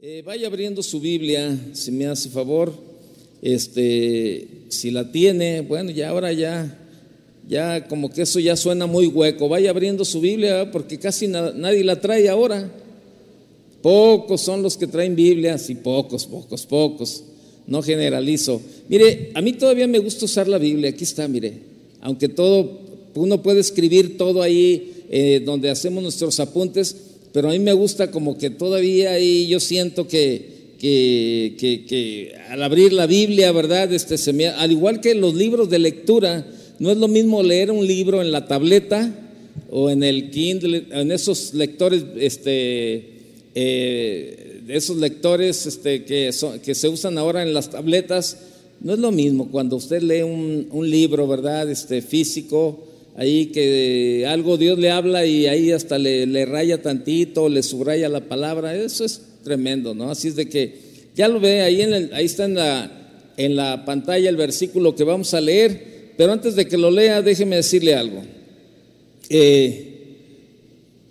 Eh, vaya abriendo su Biblia, si me hace favor. Este, si la tiene, bueno, ya ahora ya, ya como que eso ya suena muy hueco. Vaya abriendo su Biblia, porque casi nadie la trae ahora. Pocos son los que traen Biblias y pocos, pocos, pocos. No generalizo. Mire, a mí todavía me gusta usar la Biblia. Aquí está, mire. Aunque todo, uno puede escribir todo ahí eh, donde hacemos nuestros apuntes, pero a mí me gusta como que todavía ahí yo siento que, que, al abrir la Biblia, ¿verdad? Este, se me, al igual que los libros de lectura, no es lo mismo leer un libro en la tableta o en el Kindle, en esos lectores, este, eh, esos lectores este, que, que se usan ahora en las tabletas, no es lo mismo cuando usted lee un, un libro, ¿verdad? Este, físico ahí que algo Dios le habla y ahí hasta le, raya tantito, le subraya la palabra, eso es tremendo, ¿no? Así es de que ya lo ve, ahí, en ahí está en la, en la pantalla el versículo que vamos a leer, pero antes de que lo lea, déjeme decirle algo. Eh,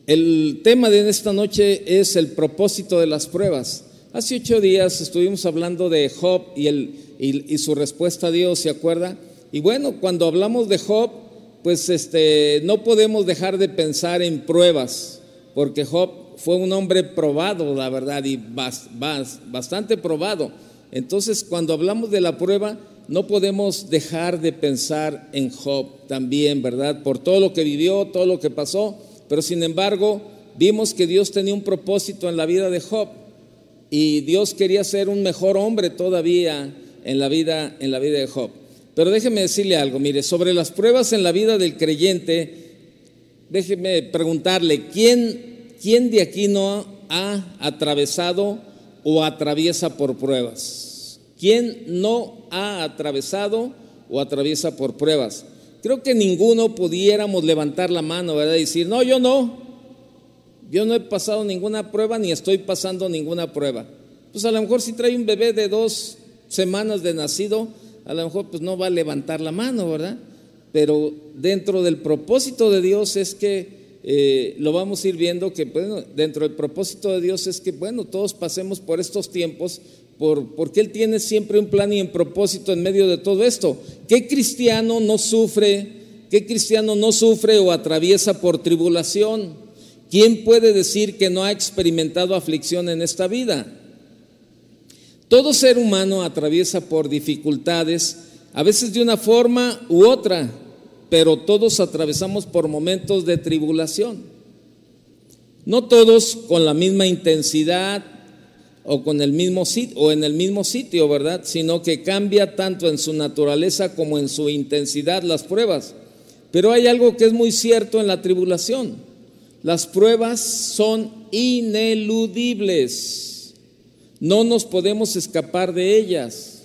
el tema de esta noche es el propósito de las pruebas. Hace ocho días estuvimos hablando de Job y, el, y su respuesta a Dios, ¿se acuerda? Y bueno, cuando hablamos de Job, pues este, no podemos dejar de pensar en pruebas, porque Job fue un hombre probado, la verdad, y bastante probado. Entonces, cuando hablamos de la prueba, no podemos dejar de pensar en Job también, ¿verdad? Por todo lo que vivió, todo lo que pasó, pero sin embargo, vimos que Dios tenía un propósito en la vida de Job y Dios quería ser un mejor hombre todavía en la vida en la vida de Job. Pero déjeme decirle algo, mire, sobre las pruebas en la vida del creyente, déjeme preguntarle, ¿quién, quién de aquí no ha atravesado o atraviesa por pruebas? ¿Quién no ha atravesado o atraviesa por pruebas? Creo que ninguno pudiéramos levantar la mano, ¿verdad? Y decir, no, yo no. Yo no he pasado ninguna prueba ni estoy pasando ninguna prueba. Pues a lo mejor si trae un bebé de dos semanas de nacido, a lo mejor pues no va a levantar la mano, ¿verdad? Pero dentro del propósito de Dios es que eh, lo vamos a ir viendo que bueno, dentro del propósito de Dios es que bueno, todos pasemos por estos tiempos por, porque Él tiene siempre un plan y un propósito en medio de todo esto. ¿Qué cristiano no sufre? ¿Qué cristiano no sufre o atraviesa por tribulación? ¿Quién puede decir que no ha experimentado aflicción en esta vida? Todo ser humano atraviesa por dificultades, a veces de una forma u otra, pero todos atravesamos por momentos de tribulación. No todos con la misma intensidad o con el mismo sitio o en el mismo sitio, ¿verdad? Sino que cambia tanto en su naturaleza como en su intensidad las pruebas. Pero hay algo que es muy cierto en la tribulación. Las pruebas son ineludibles. No nos podemos escapar de ellas.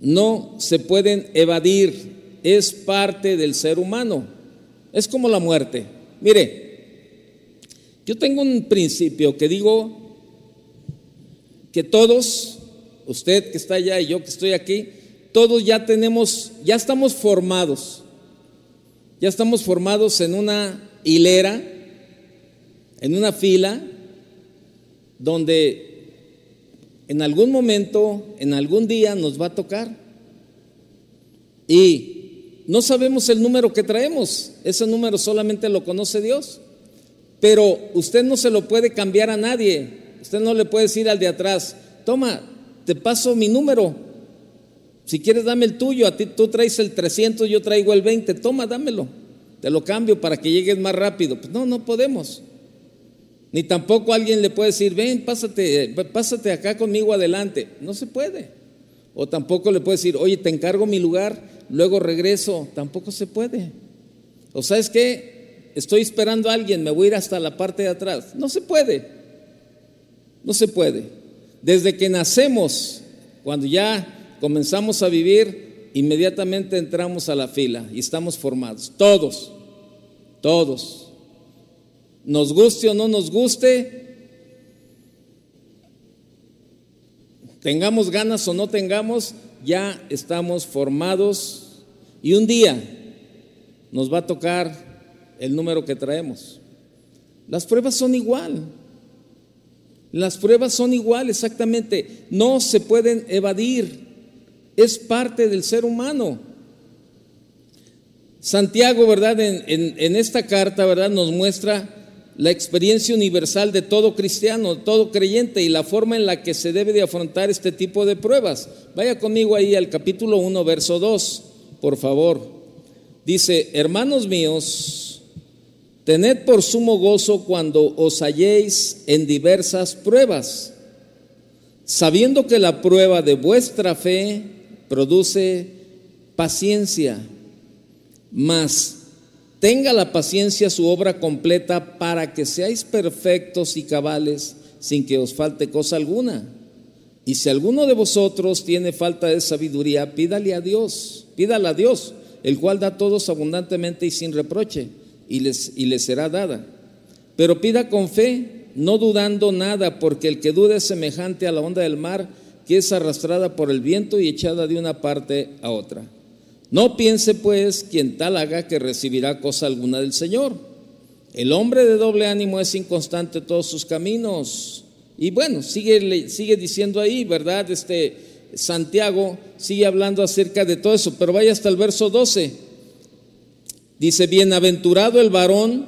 No se pueden evadir. Es parte del ser humano. Es como la muerte. Mire, yo tengo un principio que digo que todos, usted que está allá y yo que estoy aquí, todos ya tenemos, ya estamos formados. Ya estamos formados en una hilera, en una fila, donde en algún momento, en algún día nos va a tocar. Y no sabemos el número que traemos, ese número solamente lo conoce Dios. Pero usted no se lo puede cambiar a nadie. Usted no le puede decir al de atrás, toma, te paso mi número. Si quieres, dame el tuyo. A ti tú traes el 300, yo traigo el 20. Toma, dámelo. Te lo cambio para que llegues más rápido. Pues no, no podemos. Ni tampoco alguien le puede decir, ven, pásate, pásate acá conmigo adelante. No se puede. O tampoco le puede decir, oye, te encargo mi lugar, luego regreso. Tampoco se puede. O sabes qué, estoy esperando a alguien, me voy a ir hasta la parte de atrás. No se puede. No se puede. Desde que nacemos, cuando ya comenzamos a vivir, inmediatamente entramos a la fila y estamos formados. Todos, todos nos guste o no nos guste, tengamos ganas o no tengamos, ya estamos formados y un día nos va a tocar el número que traemos. Las pruebas son igual. Las pruebas son iguales, exactamente. No se pueden evadir. Es parte del ser humano. Santiago, ¿verdad? En, en, esta carta, ¿verdad? Nos muestra la experiencia universal de todo cristiano, todo creyente y la forma en la que se debe de afrontar este tipo de pruebas. Vaya conmigo ahí al capítulo 1, verso 2, por favor. Dice, hermanos míos, tened por sumo gozo cuando os halléis en diversas pruebas, sabiendo que la prueba de vuestra fe produce paciencia, mas tenga la paciencia su obra completa para que seáis perfectos y cabales sin que os falte cosa alguna. Y si alguno de vosotros tiene falta de sabiduría, pídale a Dios, pídale a Dios, el cual da todos abundantemente y sin reproche, y les, y les será dada. Pero pida con fe, no dudando nada, porque el que duda es semejante a la onda del mar, que es arrastrada por el viento y echada de una parte a otra. No piense pues quien tal haga que recibirá cosa alguna del Señor. El hombre de doble ánimo es inconstante en todos sus caminos. Y bueno, sigue, sigue diciendo ahí, ¿verdad? Este Santiago sigue hablando acerca de todo eso, pero vaya hasta el verso 12. Dice, bienaventurado el varón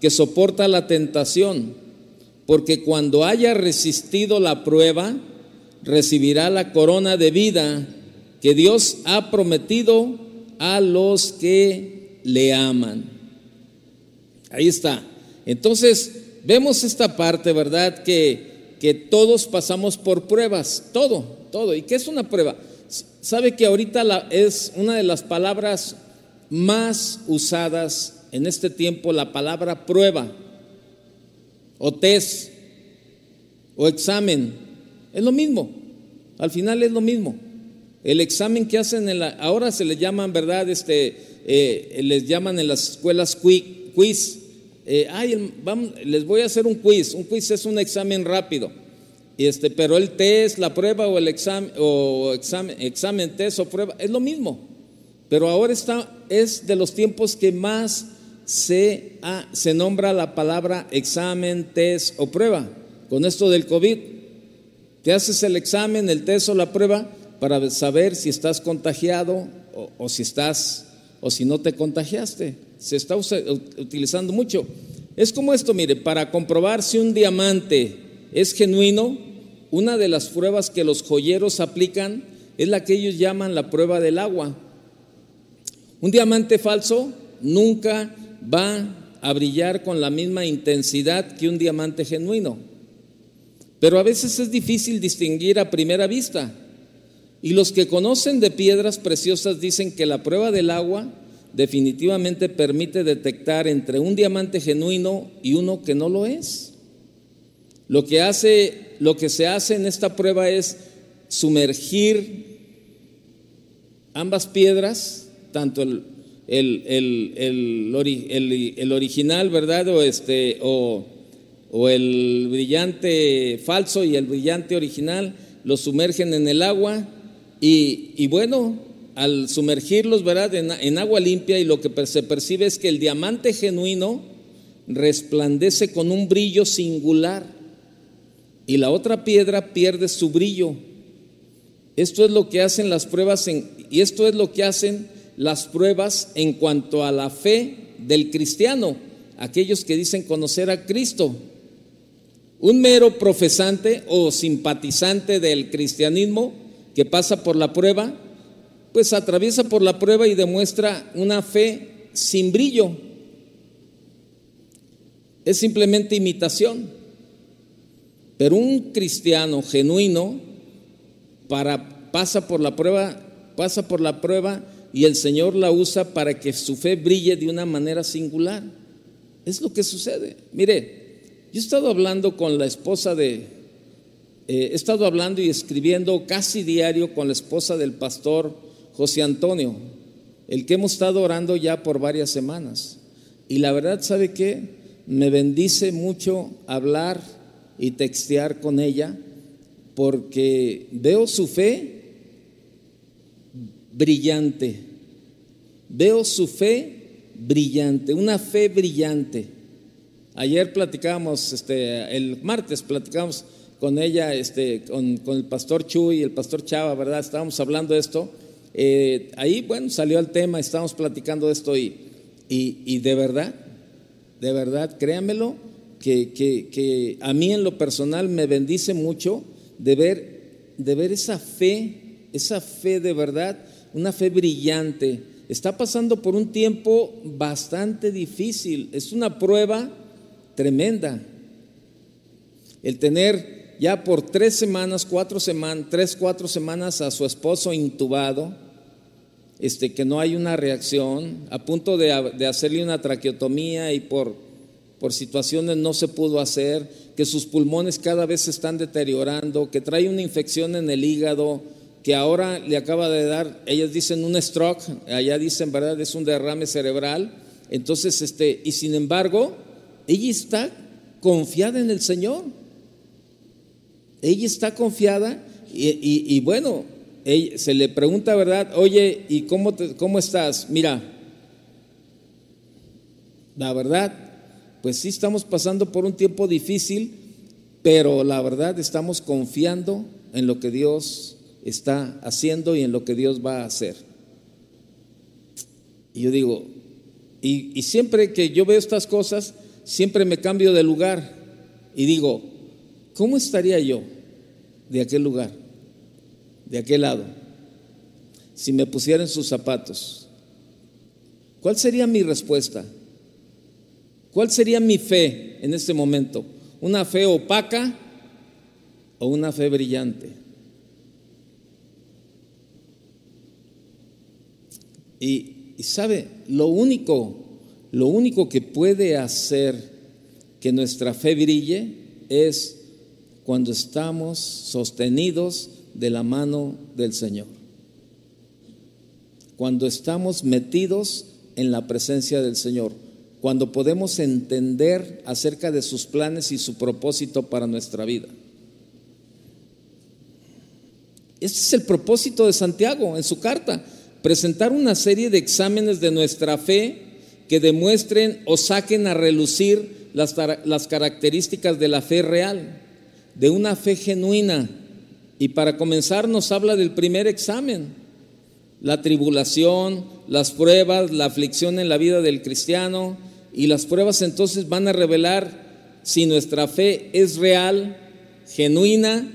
que soporta la tentación, porque cuando haya resistido la prueba, recibirá la corona de vida que Dios ha prometido a los que le aman. Ahí está. Entonces, vemos esta parte, ¿verdad? Que, que todos pasamos por pruebas, todo, todo. ¿Y qué es una prueba? Sabe que ahorita la, es una de las palabras más usadas en este tiempo, la palabra prueba, o test, o examen. Es lo mismo, al final es lo mismo. El examen que hacen en la, ahora se le llaman, ¿verdad? Este, eh, les llaman en las escuelas quiz. Eh, ay, vamos, les voy a hacer un quiz. Un quiz es un examen rápido. Este, pero el test, la prueba o el examen, o examen, examen, test o prueba, es lo mismo. Pero ahora está, es de los tiempos que más se, se nombra la palabra examen, test o prueba. Con esto del COVID, te haces el examen, el test o la prueba para saber si estás contagiado o, si estás o si no te contagiaste. Se está utilizando mucho. Es como esto, mire, para comprobar si un diamante es genuino, una de las pruebas que los joyeros aplican es la que ellos llaman la prueba del agua. Un diamante falso nunca va a brillar con la misma intensidad que un diamante genuino. Pero a veces es difícil distinguir a primera vista. Y los que conocen de piedras preciosas dicen que la prueba del agua definitivamente permite detectar entre un diamante genuino y uno que no lo es. Lo que hace, lo que se hace en esta prueba es sumergir ambas piedras, tanto el, original, ¿verdad? O, este, o, o el brillante falso y el brillante original, lo sumergen en el agua y, bueno, al sumergirlos ¿verdad? En, agua limpia y lo que se percibe es que el diamante genuino resplandece con un brillo singular y la otra piedra pierde su brillo. Esto es lo que hacen las pruebas y esto es lo que hacen las pruebas en cuanto a la fe del cristiano, aquellos que dicen conocer a Cristo. Un mero profesante o simpatizante del cristianismo que pasa por la prueba, pues atraviesa por la prueba y demuestra una fe sin brillo. Es simplemente imitación. Pero un cristiano genuino para, pasa por la prueba, pasa por la prueba y el Señor la usa para que su fe brille de una manera singular. Es lo que sucede. Mire, yo he estado hablando con la esposa de, eh, he estado hablando y escribiendo casi diario con la esposa del pastor José Antonio, el que hemos estado orando ya por varias semanas. Y la verdad, ¿sabe qué? Me bendice mucho hablar y textear con ella porque veo su fe brillante. Veo su fe brillante, una fe brillante. Ayer platicábamos, este, el martes platicábamos con ella, este, con, el pastor Chuy y el pastor Chava, ¿verdad? Estábamos hablando de esto. Eh, ahí, bueno, salió el tema, estábamos platicando de esto y, y, de verdad, de verdad, créanmelo, que, que, a mí en lo personal me bendice mucho de ver, de ver esa fe, esa fe de verdad, una fe brillante. Está pasando por un tiempo bastante difícil, es una prueba tremenda. El tener ya por tres semanas, cuatro semanas, tres, cuatro semanas a su esposo intubado, este, que no hay una reacción, a punto de, hacerle una traqueotomía y por, por situaciones no se pudo hacer, que sus pulmones cada vez se están deteriorando, que trae una infección en el hígado, que ahora le acaba de dar, ellas dicen un stroke, allá dicen, ¿verdad? Es un derrame cerebral. Entonces, este, y sin embargo, ella está confiada en el Señor. Ella está confiada y, bueno, se le pregunta, ¿verdad? Oye, ¿y cómo, cómo estás? Mira, la verdad, pues sí estamos pasando por un tiempo difícil, pero la verdad estamos confiando en lo que Dios está haciendo y en lo que Dios va a hacer. Y yo digo, y, y siempre que yo veo estas cosas, siempre me cambio de lugar y digo, ¿cómo estaría yo? De aquel lugar, de aquel lado, si me pusieran sus zapatos? ¿Cuál sería mi respuesta? ¿Cuál sería mi fe en este momento? ¿Una fe opaca o una fe brillante? Y, y, sabe, lo único, lo único que puede hacer que nuestra fe brille es cuando estamos sostenidos de la mano del Señor. Cuando estamos metidos en la presencia del Señor. Cuando podemos entender acerca de sus planes y su propósito para nuestra vida. Este es el propósito de Santiago en su carta, presentar una serie de exámenes de nuestra fe que demuestren o saquen a relucir las, las características de la fe real de una fe genuina. Y para comenzar nos habla del primer examen, la tribulación, las pruebas, la aflicción en la vida del cristiano. Y las pruebas entonces van a revelar si nuestra fe es real, genuina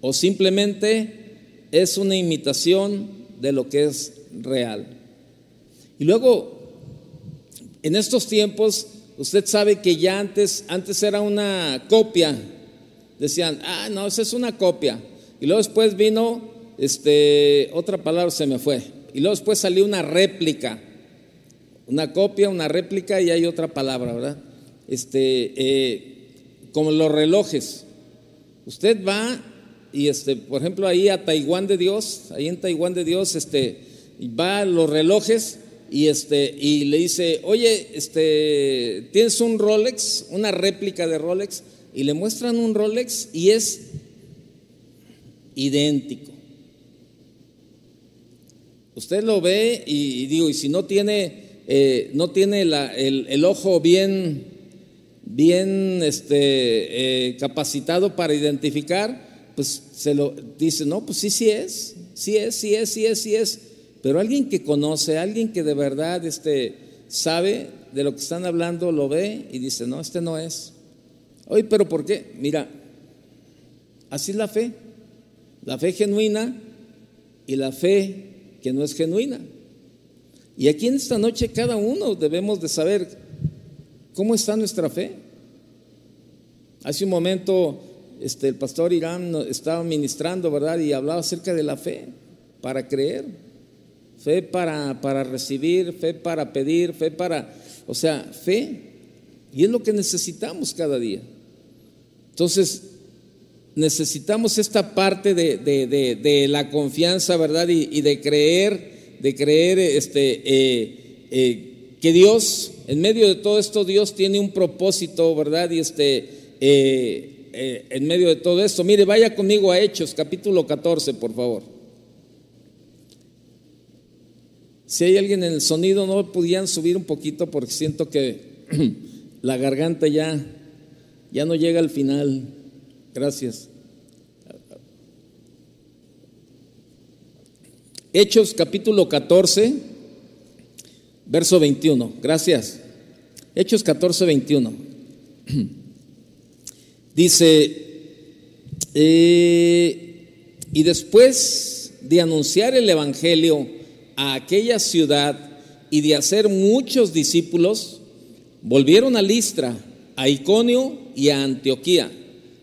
o simplemente es una imitación de lo que es real. Y luego, en estos tiempos, usted sabe que ya antes, antes era una copia decían, ah, no, esa es una copia. Y luego después vino, este, otra palabra se me fue. Y luego después salió una réplica. Una copia, una réplica y hay otra palabra, ¿verdad? Este, eh, como los relojes. Usted va y, este, por ejemplo, ahí a Taiwán de Dios, ahí en Taiwán de Dios, este, va a los relojes y, este, y le dice, oye, este, ¿tienes un Rolex, una réplica de Rolex? Y le muestran un Rolex y es idéntico. Usted lo ve y, digo, y si no tiene, eh, no tiene el, ojo bien, bien este, eh, capacitado para identificar, pues se lo dice, no, pues sí, sí es, sí es, sí es, sí es, sí es. Pero alguien que conoce, alguien que de verdad este, sabe de lo que están hablando, lo ve y dice, no, este no es. Oye, pero ¿por qué? Mira, así es la fe. La fe genuina y la fe que no es genuina. Y aquí en esta noche cada uno debemos de saber cómo está nuestra fe. Hace un momento este, el pastor Irán estaba ministrando, ¿verdad? Y hablaba acerca de la fe para creer, fe para, para recibir, fe para pedir, fe para, o sea, fe. Y es lo que necesitamos cada día. Entonces, necesitamos esta parte de, la confianza, ¿verdad? Y, de creer, de creer este, eh, eh, que Dios, en medio de todo esto, Dios tiene un propósito, ¿verdad? Y este, eh, en medio de todo esto, mire, vaya conmigo a Hechos, capítulo 14, por favor. Si hay alguien en el sonido, no podían subir un poquito porque siento que la garganta ya, ya no llega al final. Gracias. Hechos capítulo 14, verso 21. Gracias. Hechos 14, 21. Dice, eh, y después de anunciar el Evangelio a aquella ciudad y de hacer muchos discípulos, volvieron a Listra, a Iconio y a Antioquía,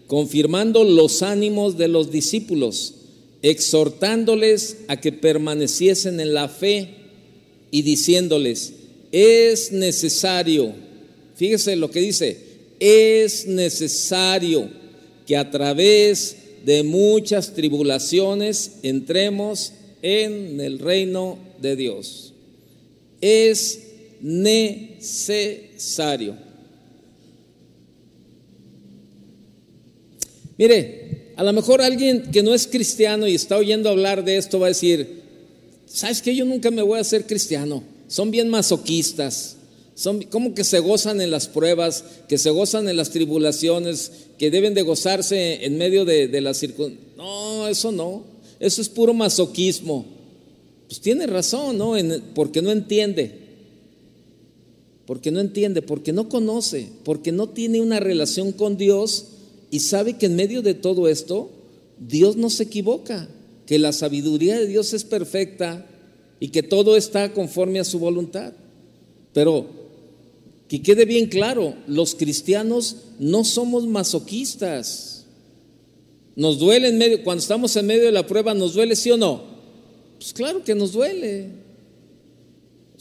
confirmando los ánimos de los discípulos, exhortándoles a que permaneciesen en la fe y diciéndoles, es necesario, fíjese lo que dice, es necesario que a través de muchas tribulaciones entremos en el reino de Dios. Es necesario. Mire, a lo mejor alguien que no es cristiano y está oyendo hablar de esto va a decir, ¿sabes que Yo nunca me voy a hacer cristiano. Son bien masoquistas. Son como que se gozan en las pruebas, que se gozan en las tribulaciones, que deben de gozarse en medio de, de las circunstancias. No, eso no. Eso es puro masoquismo. Pues tiene razón, ¿no? porque no entiende. Porque no entiende, porque no conoce, porque no tiene una relación con Dios y sabe que en medio de todo esto, Dios no se equivoca, que la sabiduría de Dios es perfecta y que todo está conforme a su voluntad. Pero que quede bien claro, los cristianos no somos masoquistas. Nos duele en medio, cuando estamos en medio de la prueba, ¿nos duele sí o no? Pues claro que nos duele.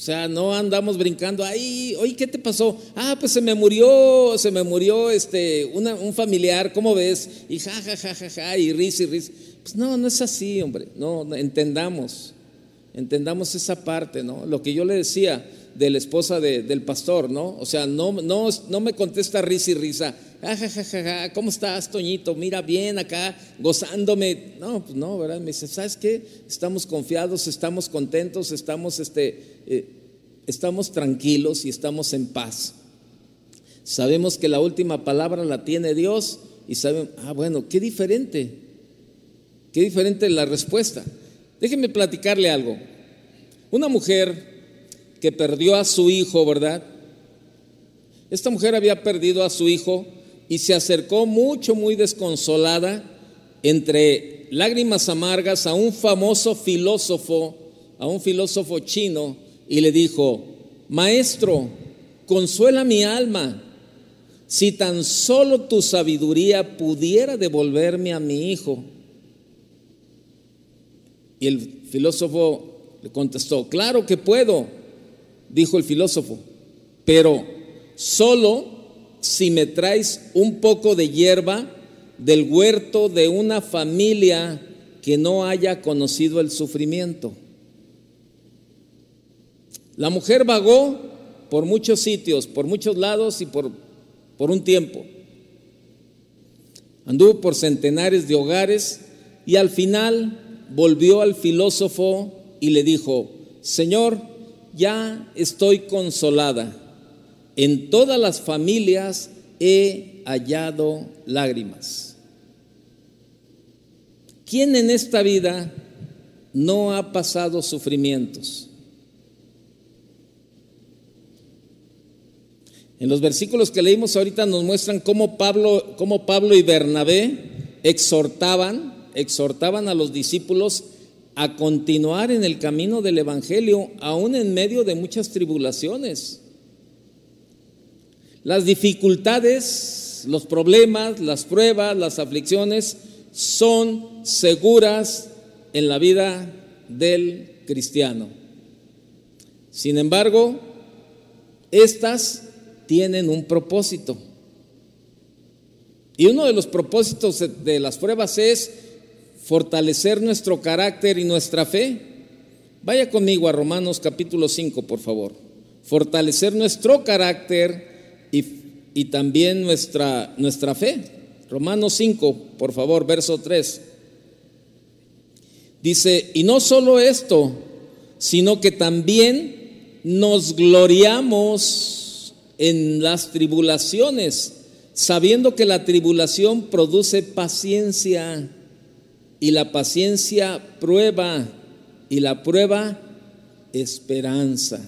O sea, no andamos brincando, ay, oye, ¿qué te pasó? Ah, pues se me murió, se me murió este, un familiar, ¿cómo ves? Y ja, ja, ja, ja, ja, y risa y risa. Pues no, no es así, hombre, no, entendamos, entendamos esa parte, ¿no? Lo que yo le decía de la esposa del pastor, ¿no? O sea, no, no, no me contesta risa y risa, ja, ¿cómo estás, Toñito? Mira bien acá, gozándome. No, pues no, ¿verdad? Me dice, ¿sabes qué? Estamos confiados, estamos contentos, estamos, este, eh, estamos tranquilos y estamos en paz. Sabemos que la última palabra la tiene Dios y sabemos, ah, bueno, qué diferente, qué diferente la respuesta. Déjenme platicarle algo. Una mujer que perdió a su hijo, ¿verdad? Esta mujer había perdido a su hijo y se acercó mucho, muy desconsolada, entre lágrimas amargas, a un famoso filósofo, a un filósofo chino, y le dijo, Maestro, consuela mi alma, si tan solo tu sabiduría pudiera devolverme a mi hijo. Y el filósofo le contestó, claro que puedo, dijo el filósofo, pero solo si me traes un poco de hierba del huerto de una familia que no haya conocido el sufrimiento. La mujer vagó por muchos sitios, por muchos lados y por, por un tiempo. Anduvo por centenares de hogares y al final volvió al filósofo y le dijo, Señor, ya estoy consolada en todas las familias he hallado lágrimas. ¿Quién en esta vida no ha pasado sufrimientos? En los versículos que leímos ahorita nos muestran cómo Pablo, cómo Pablo y Bernabé exhortaban, exhortaban a los discípulos a continuar en el camino del Evangelio, aún en medio de muchas tribulaciones. Las dificultades, los problemas, las pruebas, las aflicciones son seguras en la vida del cristiano. Sin embargo, estas tienen un propósito. Y uno de los propósitos de las pruebas es fortalecer nuestro carácter y nuestra fe. Vaya conmigo a Romanos capítulo 5, por favor. Fortalecer nuestro carácter y, también nuestra, nuestra fe. Romanos 5, por favor, verso 3. Dice, y no solo esto, sino que también nos gloriamos en las tribulaciones, sabiendo que la tribulación produce paciencia y la paciencia prueba y la prueba esperanza.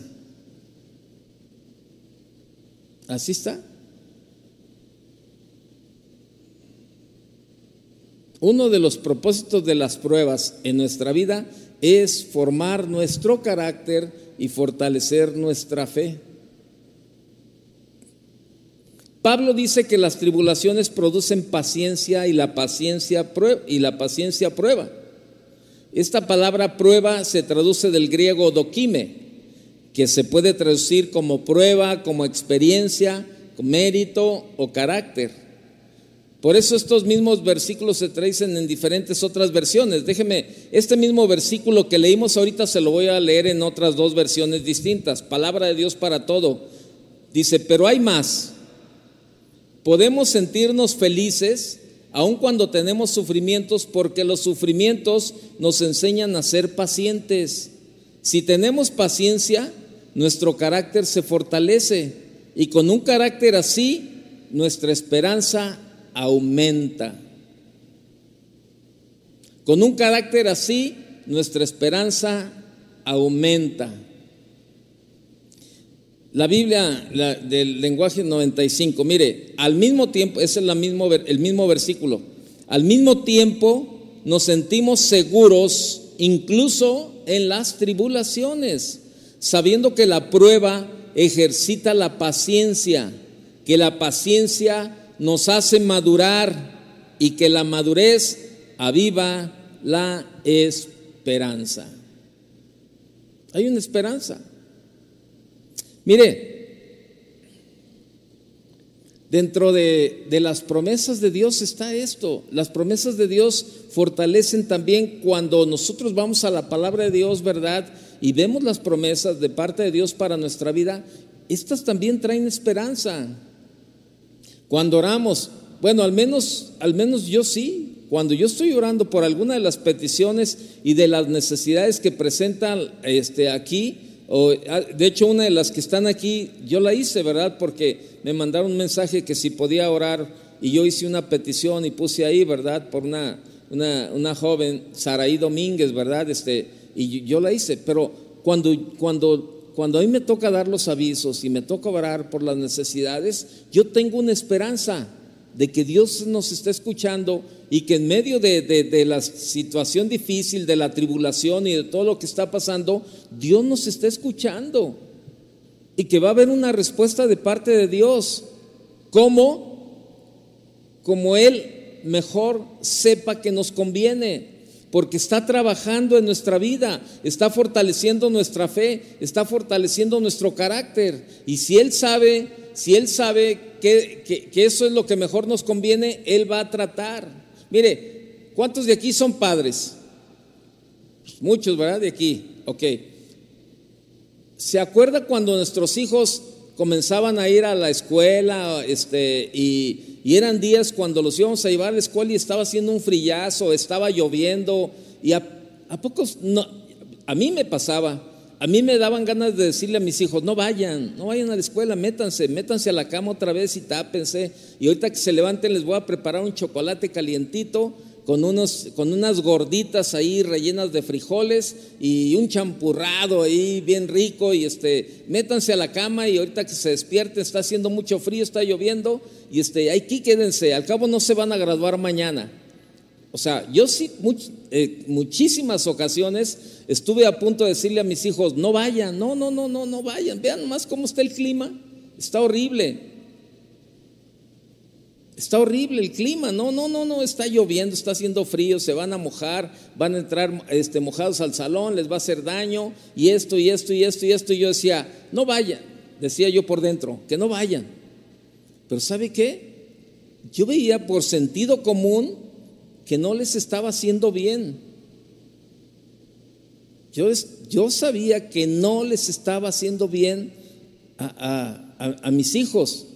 Así está. Uno de los propósitos de las pruebas en nuestra vida es formar nuestro carácter y fortalecer nuestra fe. Pablo dice que las tribulaciones producen paciencia y la paciencia prueba, y la paciencia prueba. Esta palabra prueba se traduce del griego dokime, que se puede traducir como prueba, como experiencia, mérito o carácter. Por eso estos mismos versículos se traducen en diferentes otras versiones. Déjeme, este mismo versículo que leímos ahorita se lo voy a leer en otras dos versiones distintas. Palabra de Dios para todo. Dice, pero hay más. Podemos sentirnos felices aun cuando tenemos sufrimientos porque los sufrimientos nos enseñan a ser pacientes. Si tenemos paciencia, nuestro carácter se fortalece y con un carácter así, nuestra esperanza aumenta. Con un carácter así, nuestra esperanza aumenta. La Biblia del lenguaje 95, mire, al mismo tiempo, ese es mismo, el mismo versículo, al mismo tiempo nos sentimos seguros incluso en las tribulaciones, sabiendo que la prueba ejercita la paciencia, que la paciencia nos hace madurar y que la madurez aviva la esperanza. Hay una esperanza. Mire, dentro de, de, las promesas de Dios está esto. Las promesas de Dios fortalecen también cuando nosotros vamos a la palabra de Dios, ¿verdad? Y vemos las promesas de parte de Dios para nuestra vida. Estas también traen esperanza. Cuando oramos, bueno, al menos, al menos yo sí, cuando yo estoy orando por alguna de las peticiones y de las necesidades que presentan este, aquí, o, ah, de hecho una de las que están aquí, yo la hice, ¿verdad? Porque me mandaron un mensaje que si podía orar y yo hice una petición y puse ahí, ¿verdad? Por una, una, una joven, Saraí Domínguez, ¿verdad? Este, y yo la hice, pero cuando, cuando cuando a mí me toca dar los avisos y me toca orar por las necesidades, yo tengo una esperanza de que Dios nos está escuchando y que en medio de, la situación difícil, de la tribulación y de todo lo que está pasando, Dios nos está escuchando y que va a haber una respuesta de parte de Dios. ¿Cómo? Como Él mejor sepa que nos conviene porque está trabajando en nuestra vida, está fortaleciendo nuestra fe, está fortaleciendo nuestro carácter. Y si Él sabe, si Él sabe que, eso es lo que mejor nos conviene, Él va a tratar. Mire, ¿cuántos de aquí son padres? Muchos, ¿verdad? De aquí, ok. ¿Se acuerda cuando nuestros hijos comenzaban a ir a la escuela este, y, eran días cuando los íbamos a llevar a la escuela y estaba haciendo un frillazo, estaba lloviendo y a, pocos, no, a mí me pasaba, a mí me daban ganas de decirle a mis hijos, no vayan, no vayan a la escuela, métanse, métanse a la cama otra vez y tápense. Y ahorita que se levanten les voy a preparar un chocolate calientito con, unos, con unas gorditas ahí rellenas de frijoles y un champurrado ahí bien rico. Y este, métanse a la cama y ahorita que se despierten, está haciendo mucho frío, está lloviendo. Y este, aquí quédense, al cabo no se van a graduar mañana. O sea, yo sí, eh, muchísimas ocasiones estuve a punto de decirle a mis hijos, no vayan, no, no, no, no, no vayan, vean nomás cómo está el clima, está horrible. Está horrible el clima, no, no, no, no, está lloviendo, está haciendo frío, se van a mojar, van a entrar este, mojados al salón, les va a hacer daño, y esto, y esto, y esto, y esto. Y yo decía, no vayan, decía yo por dentro, que no vayan. Pero ¿sabe qué? Yo veía por sentido común que no les estaba haciendo bien. Yo, yo sabía que no les estaba haciendo bien a, mis hijos,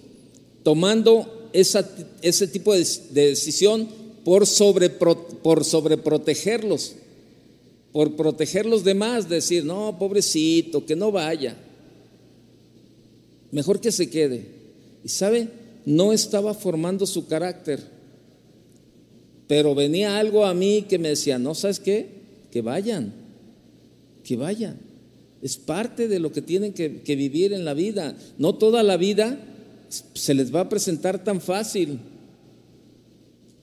tomando ese tipo de, decisión por, sobre, por sobreprotegerlos, por proteger los demás, decir, no, pobrecito, que no vaya. Mejor que se quede. Y sabe, no estaba formando su carácter. Pero venía algo a mí que me decía, no, ¿sabes qué? Que vayan, que vayan. Es parte de lo que tienen que, que vivir en la vida. No toda la vida se les va a presentar tan fácil.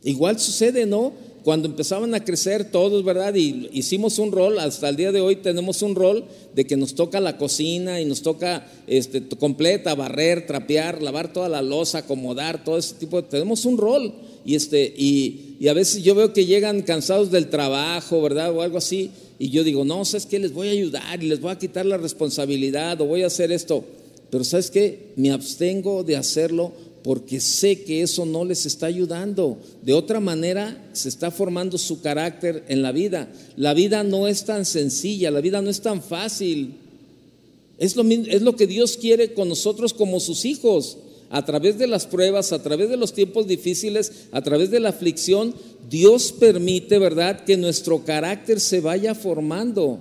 Igual sucede, ¿no? Cuando empezaban a crecer todos, ¿verdad? Y hicimos un rol, hasta el día de hoy tenemos un rol de que nos toca la cocina y nos toca este, completa, barrer, trapear, lavar toda la losa, acomodar, todo ese tipo de... Tenemos un rol. Y, este, y, y a veces yo veo que llegan cansados del trabajo, ¿verdad? O algo así. Y yo digo, no, ¿sabes qué? Les voy a ayudar y les voy a quitar la responsabilidad o voy a hacer esto. Pero ¿sabes qué? Me abstengo de hacerlo porque sé que eso no les está ayudando. De otra manera, se está formando su carácter en la vida. La vida no es tan sencilla, la vida no es tan fácil. Es lo, es lo que Dios quiere con nosotros como sus hijos. A través de las pruebas, a través de los tiempos difíciles, a través de la aflicción, Dios permite, ¿verdad?, que nuestro carácter se vaya formando.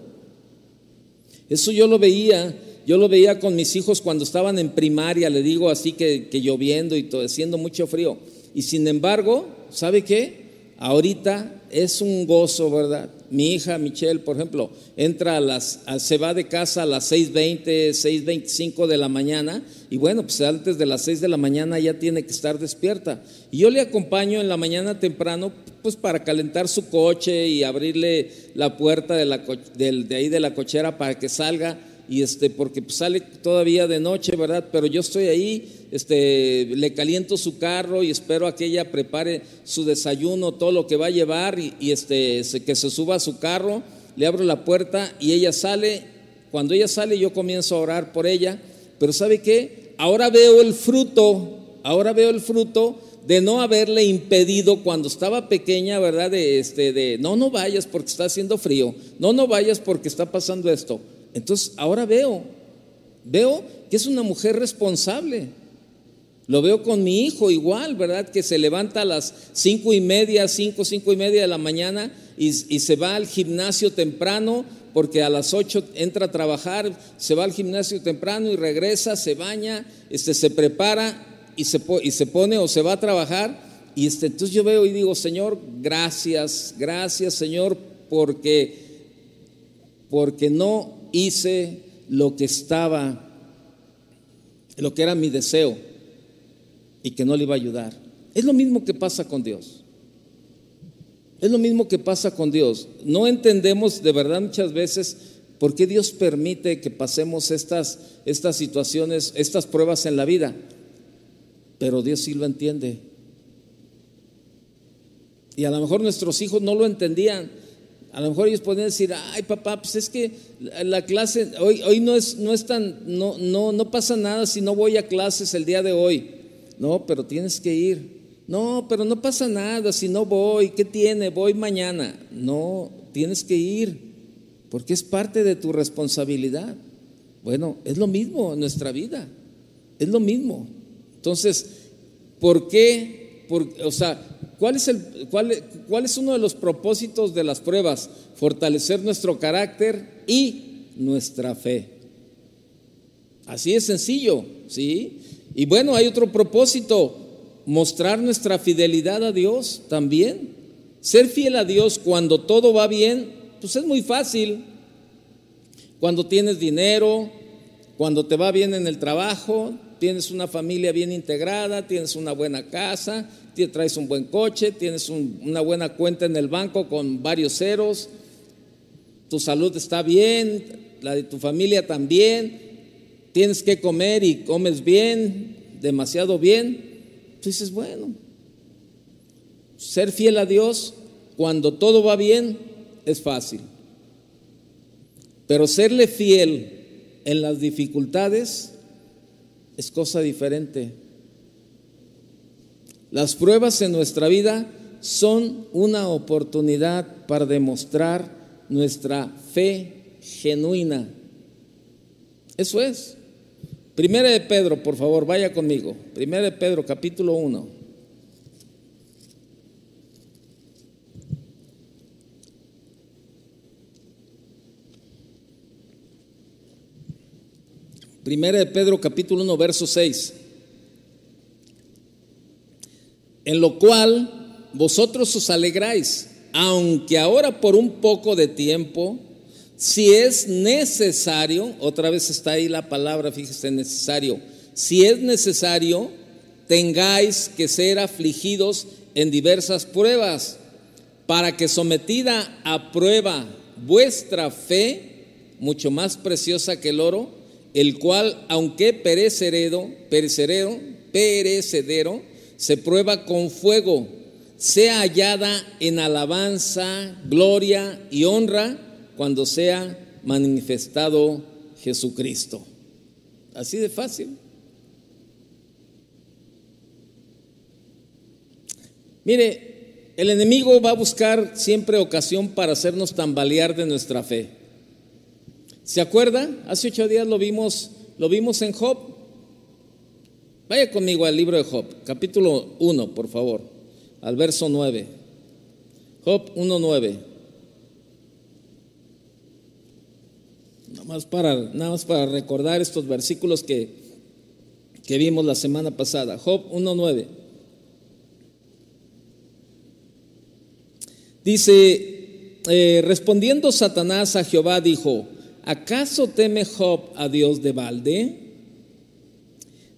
Eso yo lo veía yo lo veía con mis hijos cuando estaban en primaria, le digo así que, lloviendo y todo, haciendo mucho frío. Y sin embargo, ¿sabe qué? Ahorita es un gozo, ¿verdad? Mi hija Michelle, por ejemplo, entra a las, se va de casa a las 6.20, 6.25 de la mañana y bueno, pues antes de las 6 de la mañana ya tiene que estar despierta. Y yo le acompaño en la mañana temprano, pues para calentar su coche y abrirle la puerta de, la, de ahí de la cochera para que salga y este, porque pues, sale todavía de noche, ¿verdad? Pero yo estoy ahí, este, le caliento su carro y espero a que ella prepare su desayuno, todo lo que va a llevar y, este, que se suba a su carro, le abro la puerta y ella sale. Cuando ella sale yo comienzo a orar por ella, pero ¿sabe qué? Ahora veo el fruto, ahora veo el fruto de no haberle impedido cuando estaba pequeña, ¿verdad? De, este, de no, no vayas porque está haciendo frío, no, no vayas porque está pasando esto. Entonces, ahora veo, veo que es una mujer responsable. Lo veo con mi hijo igual, ¿verdad? Que se levanta a las cinco y media, cinco, cinco y media de la mañana y, y, se va al gimnasio temprano, porque a las ocho entra a trabajar, se va al gimnasio temprano y regresa, se baña, este, se prepara y se, y se pone o se va a trabajar. Y este, entonces yo veo y digo, Señor, gracias, gracias Señor, porque, porque no hice lo que estaba, lo que era mi deseo y que no le iba a ayudar. Es lo mismo que pasa con Dios. Es lo mismo que pasa con Dios. No entendemos de verdad muchas veces por qué Dios permite que pasemos estas, estas situaciones, estas pruebas en la vida. Pero Dios sí lo entiende. Y a lo mejor nuestros hijos no lo entendían. A lo mejor ellos podrían decir, ay papá, pues es que la clase, hoy, hoy no, es, no es tan, no, no, no pasa nada si no voy a clases el día de hoy. No, pero tienes que ir. No, pero no pasa nada si no voy. ¿Qué tiene? Voy mañana. No, tienes que ir, porque es parte de tu responsabilidad. Bueno, es lo mismo en nuestra vida. Es lo mismo. Entonces, ¿por qué? Por, o sea, ¿Cuál es, el, cuál, ¿Cuál es uno de los propósitos de las pruebas? Fortalecer nuestro carácter y nuestra fe. Así es sencillo, ¿sí? Y bueno, hay otro propósito, mostrar nuestra fidelidad a Dios también. Ser fiel a Dios cuando todo va bien, pues es muy fácil. Cuando tienes dinero, cuando te va bien en el trabajo, tienes una familia bien integrada, tienes una buena casa, traes un buen coche, tienes una buena cuenta en el banco con varios ceros, tu salud está bien, la de tu familia también, tienes que comer y comes bien, demasiado bien, tú dices, bueno, ser fiel a Dios cuando todo va bien es fácil, pero serle fiel en las dificultades es cosa diferente. Las pruebas en nuestra vida son una oportunidad para demostrar nuestra fe genuina. Eso es. Primera de Pedro, por favor, vaya conmigo. Primera de Pedro, capítulo 1. Primera de Pedro capítulo 1, verso 6. En lo cual vosotros os alegráis, aunque ahora por un poco de tiempo, si es necesario, otra vez está ahí la palabra, fíjese, necesario, si es necesario, tengáis que ser afligidos en diversas pruebas, para que sometida a prueba vuestra fe, mucho más preciosa que el oro, el cual, aunque perecedero, perecedero, perecedero, se prueba con fuego, sea hallada en alabanza, gloria y honra cuando sea manifestado Jesucristo. Así de fácil. Mire, el enemigo va a buscar siempre ocasión para hacernos tambalear de nuestra fe. ¿Se acuerda? Hace ocho días lo vimos, lo vimos en Job. Vaya conmigo al libro de Job, capítulo 1, por favor, al verso 9. Job 1.9. Nada más para, nada más para recordar estos versículos que, que vimos la semana pasada. Job 1.9. Dice, eh, respondiendo Satanás a Jehová, dijo, ¿acaso teme Job a Dios de balde?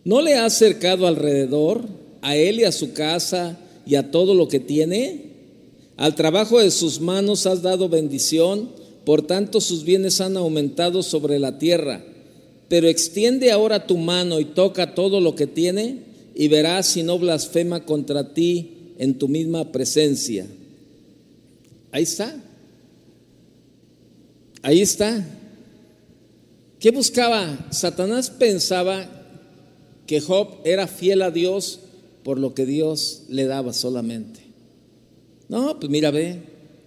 ¿No le ha acercado alrededor, a él y a su casa y a todo lo que tiene? Al trabajo de sus manos has dado bendición, por tanto sus bienes han aumentado sobre la tierra. Pero extiende ahora tu mano y toca todo lo que tiene y verás si no blasfema contra ti en tu misma presencia. Ahí está. Ahí está. ¿Qué buscaba? Satanás pensaba que Job era fiel a Dios por lo que Dios le daba solamente. No, pues mira, ve,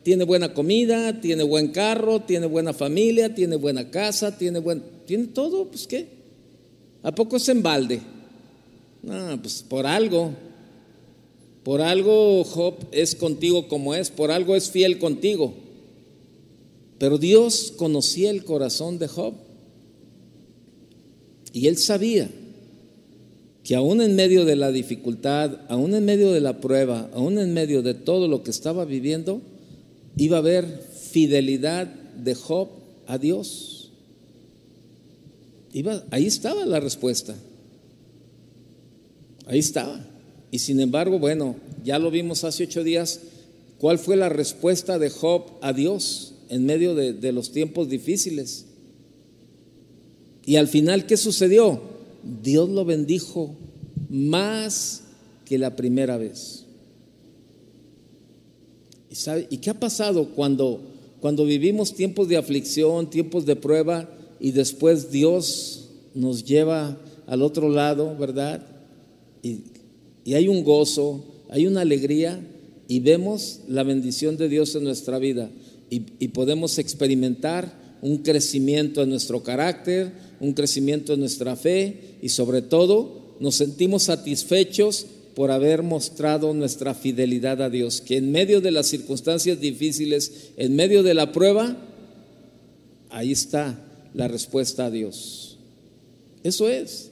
tiene buena comida, tiene buen carro, tiene buena familia, tiene buena casa, tiene buen, tiene todo, pues qué. ¿A poco es en balde? No, pues por algo. Por algo Job es contigo como es, por algo es fiel contigo. Pero Dios conocía el corazón de Job. Y él sabía que aún en medio de la dificultad, aún en medio de la prueba, aún en medio de todo lo que estaba viviendo, iba a haber fidelidad de Job a Dios. Iba, ahí estaba la respuesta. Ahí estaba. Y sin embargo, bueno, ya lo vimos hace ocho días, ¿cuál fue la respuesta de Job a Dios en medio de, los tiempos difíciles? Y al final, ¿qué sucedió? Dios lo bendijo más que la primera vez. ¿Y, ¿y qué ha pasado cuando, cuando vivimos tiempos de aflicción, tiempos de prueba y después Dios nos lleva al otro lado, ¿verdad? Y y hay un gozo, hay una alegría y vemos la bendición de Dios en nuestra vida y, podemos experimentar un crecimiento en nuestro carácter, un crecimiento en nuestra fe y sobre todo nos sentimos satisfechos por haber mostrado nuestra fidelidad a Dios, que en medio de las circunstancias difíciles, en medio de la prueba, ahí está la respuesta a Dios. Eso es.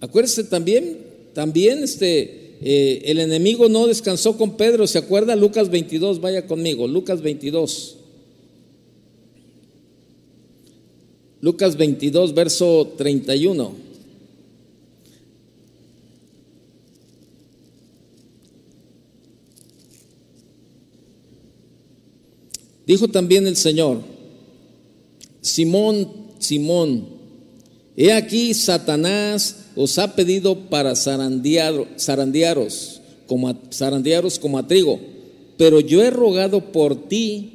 Acuérdese también también este, eh, el enemigo no descansó con Pedro, ¿se acuerda? Lucas 22, vaya conmigo, Lucas 22. Lucas 22, verso 31. Dijo también el Señor, Simón, Simón, he aquí Satanás os ha pedido para zarandearos como a, zarandearos como a trigo, pero yo he rogado por ti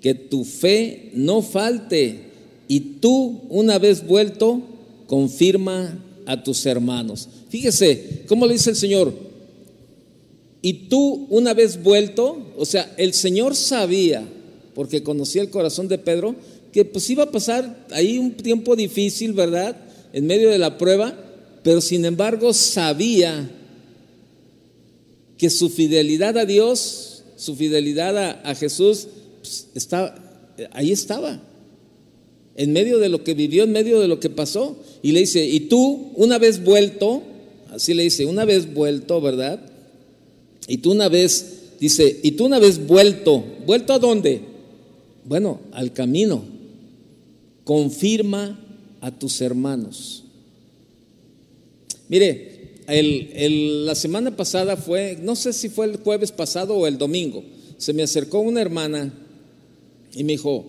que tu fe no falte y tú, una vez vuelto, confirma a tus hermanos. Fíjese, ¿cómo le dice el Señor? Y tú, una vez vuelto, o sea, el Señor sabía, porque conocía el corazón de Pedro, que pues iba a pasar ahí un tiempo difícil, ¿verdad? En medio de la prueba, pero sin embargo sabía que su fidelidad a Dios, su fidelidad a, Jesús, pues, ahí estaba. en medio de lo que vivió, en medio de lo que pasó. Y le dice, y tú, una vez vuelto, así le dice, una vez vuelto, ¿verdad? Y tú una vez, dice, y tú una vez vuelto, ¿vuelto a dónde? Bueno, al camino. Confirma a tus hermanos. Mire, la semana pasada fue, no sé si fue el jueves pasado o el domingo, se me acercó una hermana y me dijo,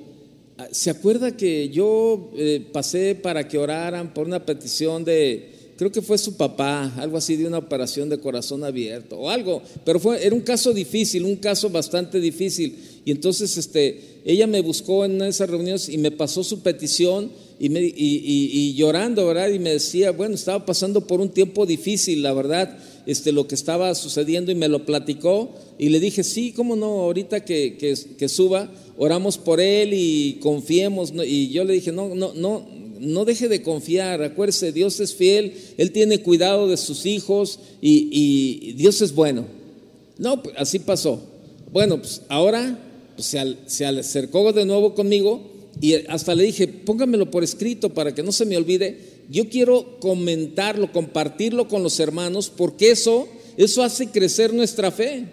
ah, ¿se acuerda que yo eh, pasé para que oraran por una petición de, creo que fue su papá, algo así de una operación de corazón abierto o algo, pero fue, era un caso difícil, un caso bastante difícil. Y entonces este, ella me buscó en una de esas reuniones y me pasó su petición y, me, y, llorando, ¿verdad? Y me decía, bueno, estaba pasando por un tiempo difícil, la verdad, este, lo que estaba sucediendo y me lo platicó y le dije, sí, cómo no, ahorita que, que, suba, oramos por él y confiemos. Y yo le dije, no, no, no, no deje de confiar, acuérdese, Dios es fiel, Él tiene cuidado de sus hijos y, y Dios es bueno. No, pues, así pasó. Bueno, pues ahora se, se acercó de nuevo conmigo y hasta le dije, póngamelo por escrito para que no se me olvide. Yo quiero comentarlo, compartirlo con los hermanos, porque eso, eso hace crecer nuestra fe.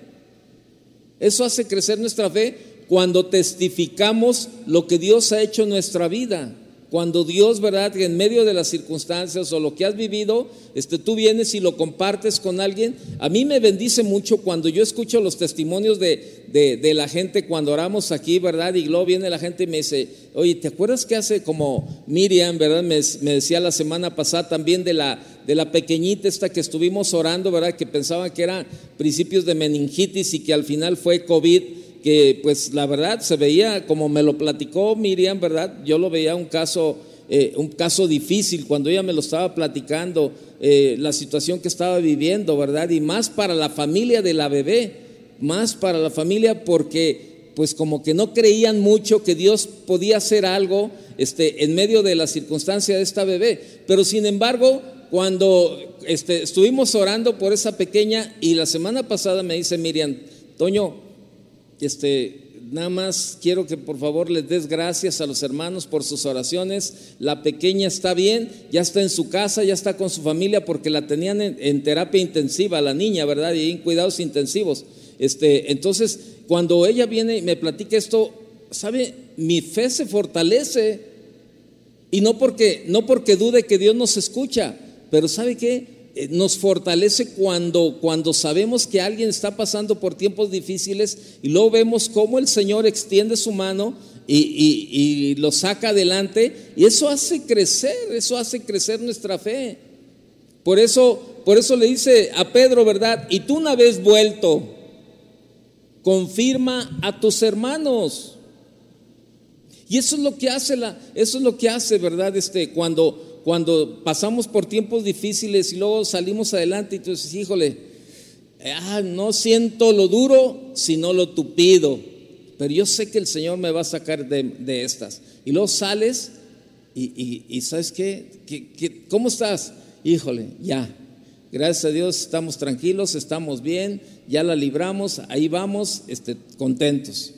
Eso hace crecer nuestra fe cuando testificamos lo que Dios ha hecho en nuestra vida cuando Dios, ¿verdad? Que en medio de las circunstancias o lo que has vivido, este, tú vienes y lo compartes con alguien. A mí me bendice mucho cuando yo escucho los testimonios de, de, la gente cuando oramos aquí, ¿verdad? Y luego viene la gente y me dice, oye, ¿te acuerdas que hace como Miriam, ¿verdad? Me, decía la semana pasada también de la, de la pequeñita esta que estuvimos orando, ¿verdad? Que pensaba que eran principios de meningitis y que al final fue COVID que pues la verdad se veía, como me lo platicó Miriam, ¿verdad? Yo lo veía un caso, eh, un caso difícil cuando ella me lo estaba platicando, eh, la situación que estaba viviendo, ¿verdad? Y más para la familia de la bebé, más para la familia porque pues como que no creían mucho que Dios podía hacer algo este, en medio de la circunstancia de esta bebé. Pero sin embargo, cuando este, estuvimos orando por esa pequeña y la semana pasada me dice Miriam, Toño, este, nada más quiero que por favor les des gracias a los hermanos por sus oraciones. La pequeña está bien, ya está en su casa, ya está con su familia porque la tenían en, terapia intensiva, la niña, ¿verdad? Y en cuidados intensivos. Este, entonces, cuando ella viene y me platica esto, ¿sabe? Mi fe se fortalece. Y no porque, no porque dude que Dios nos escucha, pero ¿sabe qué? Eh, nos fortalece cuando, cuando sabemos que alguien está pasando por tiempos difíciles y luego vemos cómo el Señor extiende su mano y, lo saca adelante y eso hace crecer, eso hace crecer nuestra fe. Por eso, por eso le dice a Pedro, ¿verdad? Y tú una vez vuelto, confirma a tus hermanos. Y eso es lo que hace la, eso es lo que hace, ¿verdad? Este, cuando, cuando pasamos por tiempos difíciles y luego salimos adelante y tú dices, híjole, ah, no siento lo duro, sino lo tupido, pero yo sé que el Señor me va a sacar de, estas. Y luego sales y, ¿sabes qué? cómo estás? Híjole, ya, gracias a Dios estamos tranquilos, estamos bien, ya la libramos, ahí vamos, este, contentos.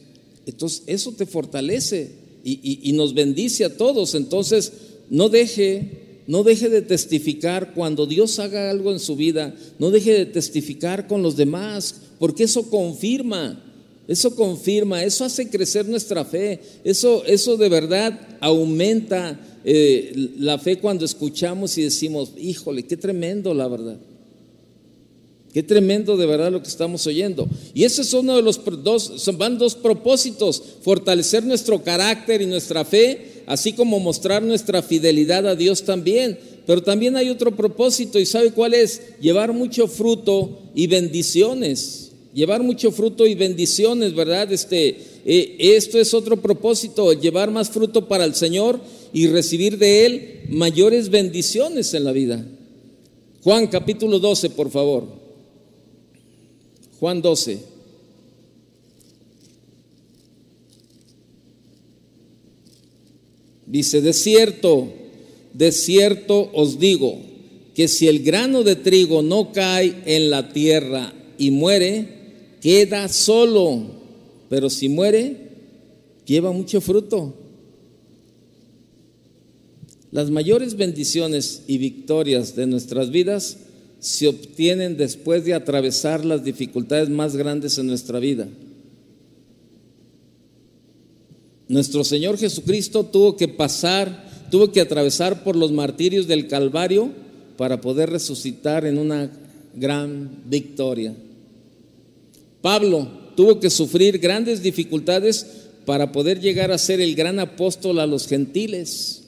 Entonces, eso te fortalece y, y nos bendice a todos. Entonces, no deje, no deje de testificar cuando Dios haga algo en su vida, no deje de testificar con los demás, porque eso confirma, eso confirma, eso hace crecer nuestra fe, eso, eso de verdad aumenta eh, la fe cuando escuchamos y decimos, híjole, qué tremendo la verdad. Qué tremendo de verdad lo que estamos oyendo. Y ese es uno de los dos, van dos propósitos, fortalecer nuestro carácter y nuestra fe así como mostrar nuestra fidelidad a Dios también. Pero también hay otro propósito y ¿sabe cuál es? Llevar mucho fruto y bendiciones. Llevar mucho fruto y bendiciones, ¿verdad? Este, eh, esto es otro propósito, llevar más fruto para el Señor y recibir de Él mayores bendiciones en la vida. Juan capítulo 12, por favor. Juan 12. Dice, de cierto, de cierto os digo, que si el grano de trigo no cae en la tierra y muere, queda solo, pero si muere, lleva mucho fruto. Las mayores bendiciones y victorias de nuestras vidas se obtienen después de atravesar las dificultades más grandes en nuestra vida. Nuestro Señor Jesucristo tuvo que pasar, tuvo que atravesar por los martirios del Calvario para poder resucitar en una gran victoria. Pablo tuvo que sufrir grandes dificultades para poder llegar a ser el gran apóstol a los gentiles.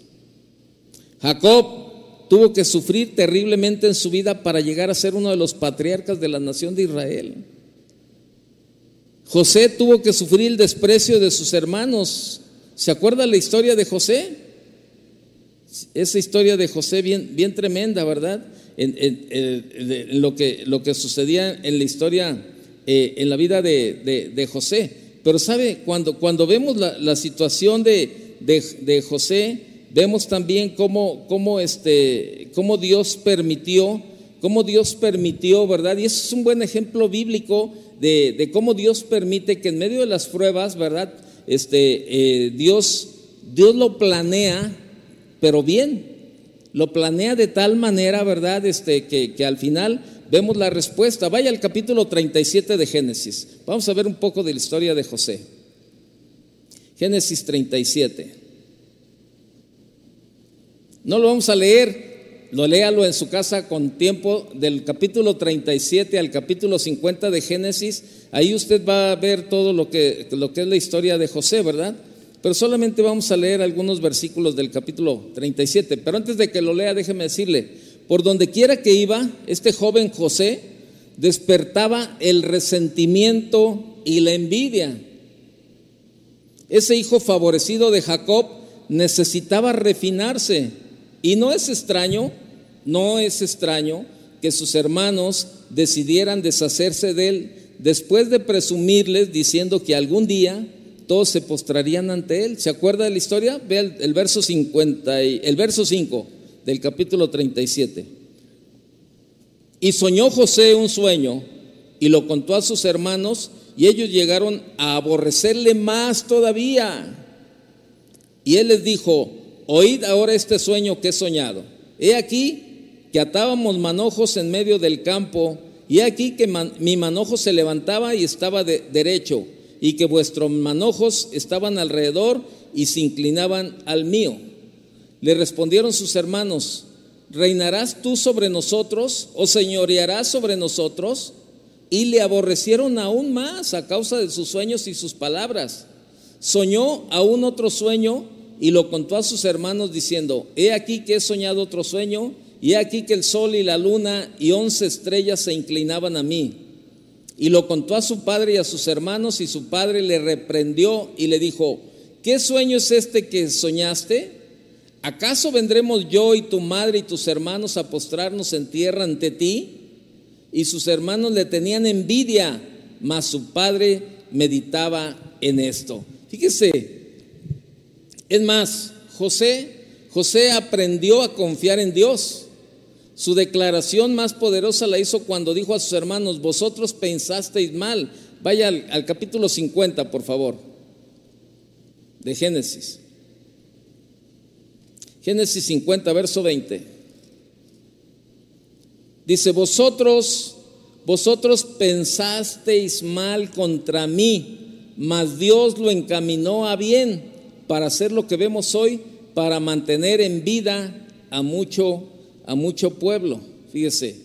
Jacob tuvo que sufrir terriblemente en su vida para llegar a ser uno de los patriarcas de la nación de Israel. José tuvo que sufrir el desprecio de sus hermanos. ¿Se acuerda la historia de José? Esa historia de José bien, bien tremenda, ¿verdad? En, lo, que, lo, que, sucedía en la historia, eh, en la vida de, José. Pero sabe, cuando, cuando vemos la, situación de, José, vemos también cómo, cómo, este, cómo Dios permitió, cómo Dios permitió, ¿verdad? Y eso es un buen ejemplo bíblico de, cómo Dios permite que en medio de las pruebas, ¿verdad? Este, eh, Dios, Dios lo planea, pero bien, lo planea de tal manera, ¿verdad? Este, que, que al final vemos la respuesta. Vaya al capítulo 37 de Génesis. Vamos a ver un poco de la historia de José. Génesis 37. No lo vamos a leer, lo léalo en su casa con tiempo del capítulo 37 al capítulo 50 de Génesis. Ahí usted va a ver todo lo que, lo que es la historia de José, ¿verdad? Pero solamente vamos a leer algunos versículos del capítulo 37. Pero antes de que lo lea, déjeme decirle, por donde quiera que iba, este joven José despertaba el resentimiento y la envidia. Ese hijo favorecido de Jacob necesitaba refinarse y no es extraño, no es extraño que sus hermanos decidieran deshacerse de él después de presumirles diciendo que algún día todos se postrarían ante él. ¿Se acuerda de la historia? Ve el, verso 50 y, el verso 5 del capítulo 37. Y soñó José un sueño y lo contó a sus hermanos y ellos llegaron a aborrecerle más todavía. Y él les dijo, oíd ahora este sueño que he soñado. He aquí que atábamos manojos en medio del campo, y he aquí que mi manojo se levantaba y estaba de derecho, y que vuestros manojos estaban alrededor y se inclinaban al mío. Le respondieron sus hermanos, ¿reinarás tú sobre nosotros o señorearás sobre nosotros? Y le aborrecieron aún más a causa de sus sueños y sus palabras. Soñó aún otro sueño y lo contó a sus hermanos diciendo, he aquí que he soñado otro sueño, y he aquí que el sol y la luna y once estrellas se inclinaban a mí. Y lo contó a su padre y a sus hermanos, y su padre le reprendió y le dijo, ¿qué sueño es este que soñaste? ¿Acaso vendremos yo y tu madre y tus hermanos a postrarnos en tierra ante ti? Y sus hermanos le tenían envidia, mas su padre meditaba en esto. Fíjese, es más, José, José aprendió a confiar en Dios. Su declaración más poderosa la hizo cuando dijo a sus hermanos, vosotros pensasteis mal. Vaya al, capítulo 50, por favor, de Génesis. Génesis 50, verso 20. Dice, vosotros, vosotros pensasteis mal contra mí, mas Dios lo encaminó a bien para hacer lo que vemos hoy, para mantener en vida a mucho, a mucho pueblo. Fíjese,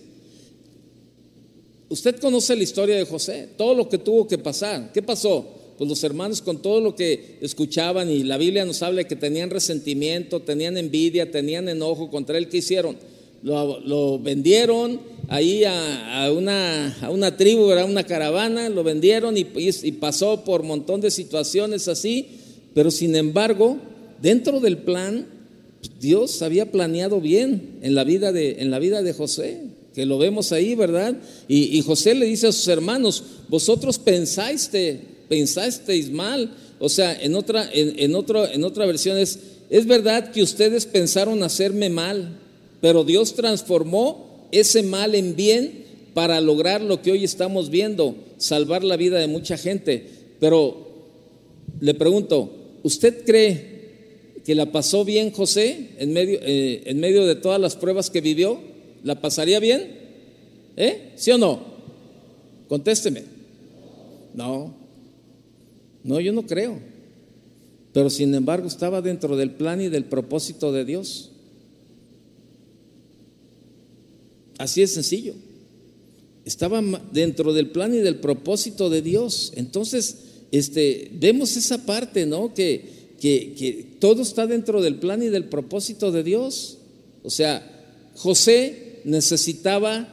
usted conoce la historia de José, todo lo que tuvo que pasar. ¿Qué pasó? Pues los hermanos con todo lo que escuchaban y la Biblia nos habla de que tenían resentimiento, tenían envidia, tenían enojo contra él, ¿qué hicieron? Lo, vendieron ahí a, una, a, una, tribu, era una caravana, lo vendieron y, y pasó por un montón de situaciones así pero sin embargo, dentro del plan, Dios había planeado bien en la vida de, en la vida de José, que lo vemos ahí, ¿verdad? Y, José le dice a sus hermanos, vosotros pensaste, pensasteis mal. O sea, en otra, en, en otra versión es, es verdad que ustedes pensaron hacerme mal, pero Dios transformó ese mal en bien para lograr lo que hoy estamos viendo, salvar la vida de mucha gente. Pero le pregunto, ¿usted cree que la pasó bien José en medio, eh, en medio de todas las pruebas que vivió? ¿La pasaría bien? ¿Eh? ¿Sí o no? Contésteme. No, no, yo no creo. Pero sin embargo estaba dentro del plan y del propósito de Dios. Así es sencillo. Estaba dentro del plan y del propósito de Dios. Entonces, este, vemos esa parte, ¿no? Que, que, todo está dentro del plan y del propósito de Dios. O sea, José necesitaba